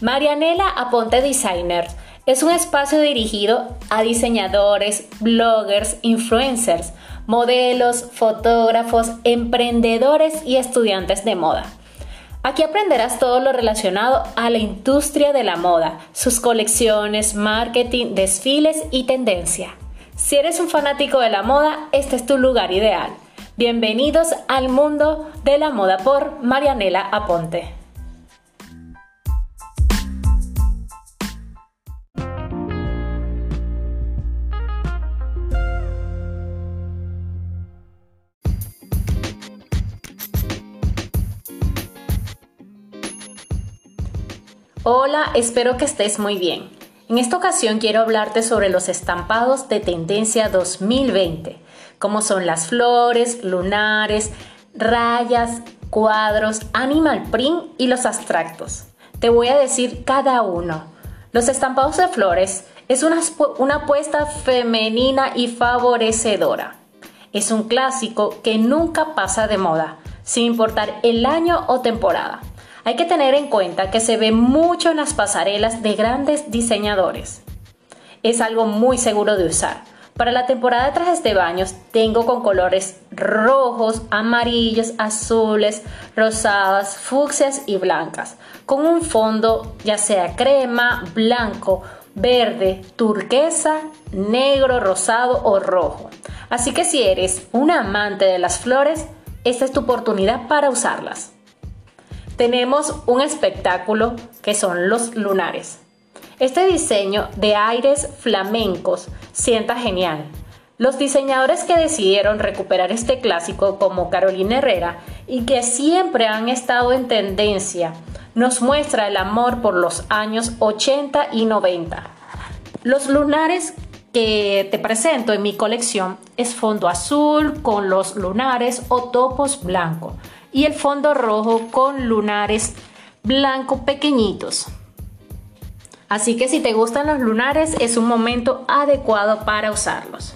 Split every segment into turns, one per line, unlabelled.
Marianela Aponte Designer es un espacio dirigido a diseñadores, bloggers, influencers, modelos, fotógrafos, emprendedores y estudiantes de moda. Aquí aprenderás todo lo relacionado a la industria de la moda, sus colecciones, marketing, desfiles y tendencia. Si eres un fanático de la moda, este es tu lugar ideal. Bienvenidos al mundo de la moda por Marianela Aponte. Hola, espero que estés muy bien. En esta ocasión quiero hablarte sobre los estampados de tendencia 2020, como son las flores, lunares, rayas, cuadros, animal print y los abstractos. Te voy a decir cada uno. Los estampados de flores es una, una apuesta femenina y favorecedora. Es un clásico que nunca pasa de moda, sin importar el año o temporada. Hay que tener en cuenta que se ve mucho en las pasarelas de grandes diseñadores. Es algo muy seguro de usar. Para la temporada de trajes de baños tengo con colores rojos, amarillos, azules, rosadas, fucsias y blancas, con un fondo ya sea crema, blanco, verde, turquesa, negro, rosado o rojo. Así que si eres un amante de las flores, esta es tu oportunidad para usarlas tenemos un espectáculo que son los lunares. Este diseño de aires flamencos sienta genial. Los diseñadores que decidieron recuperar este clásico como Carolina Herrera y que siempre han estado en tendencia nos muestra el amor por los años 80 y 90. Los lunares que te presento en mi colección es fondo azul con los lunares o topos blanco y el fondo rojo con lunares blanco pequeñitos. Así que si te gustan los lunares es un momento adecuado para usarlos.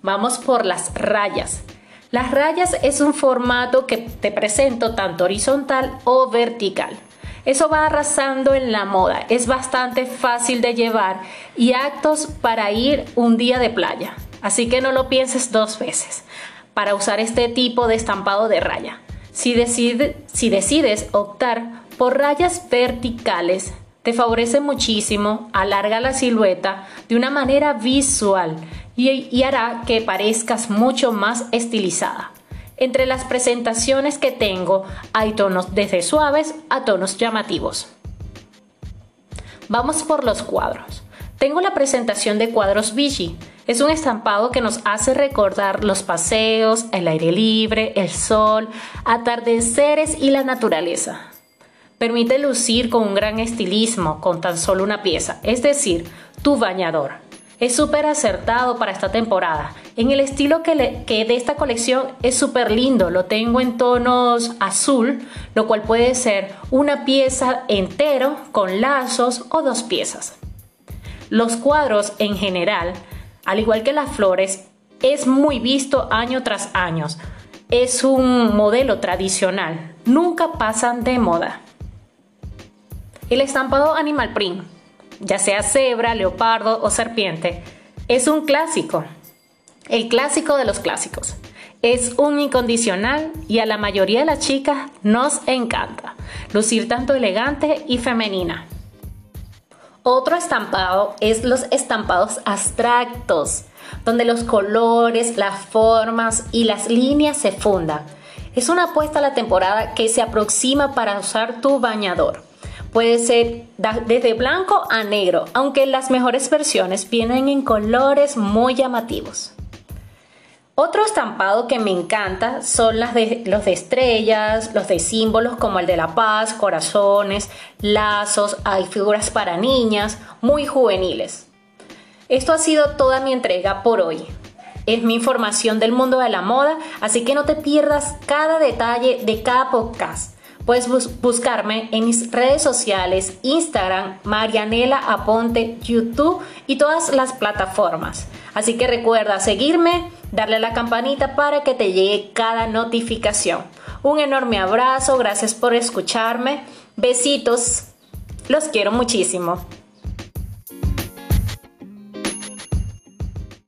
Vamos por las rayas. Las rayas es un formato que te presento tanto horizontal o vertical. Eso va arrasando en la moda, es bastante fácil de llevar y actos para ir un día de playa. Así que no lo pienses dos veces para usar este tipo de estampado de raya. Si, decides optar por rayas verticales, te favorece muchísimo, alarga la silueta de una manera visual y, hará que parezcas mucho más estilizada. Entre las presentaciones que tengo hay tonos desde suaves a tonos llamativos. Vamos por los cuadros. Tengo la presentación de cuadros Vichy. Es un estampado que nos hace recordar los paseos, el aire libre, el sol, atardeceres y la naturaleza. Permite lucir con un gran estilismo con tan solo una pieza, es decir, tu bañador. Es súper acertado para esta temporada. En el estilo que, de esta colección es súper lindo. Lo tengo en tonos azul, lo cual puede ser una pieza entero con lazos o dos piezas. Los cuadros en general, al igual que las flores, es muy visto año tras año. Es un modelo tradicional, nunca pasan de moda. El estampado animal print, ya sea cebra, leopardo o serpiente, es un clásico, el clásico de los clásicos. Es un incondicional y a la mayoría de las chicas nos encanta lucir tanto elegante y femenina. Otro estampado es los estampados abstractos, donde los colores, las formas y las líneas se fundan. Es una apuesta a la temporada que se aproxima para usar tu bañador. Puede ser desde blanco a negro, aunque las mejores versiones vienen en colores muy llamativos. Otro estampado que me encanta son las de, los de estrellas, los de símbolos como el de la paz, corazones, lazos, hay figuras para niñas, muy juveniles. Esto ha sido toda mi entrega por hoy. Es mi información del mundo de la moda, así que no te pierdas cada detalle de cada podcast. Puedes buscarme en mis redes sociales, Instagram, Marianela Aponte, YouTube y todas las plataformas. Así que recuerda seguirme darle a la campanita para que te llegue cada notificación. Un enorme abrazo, gracias por escucharme, besitos. Los quiero muchísimo.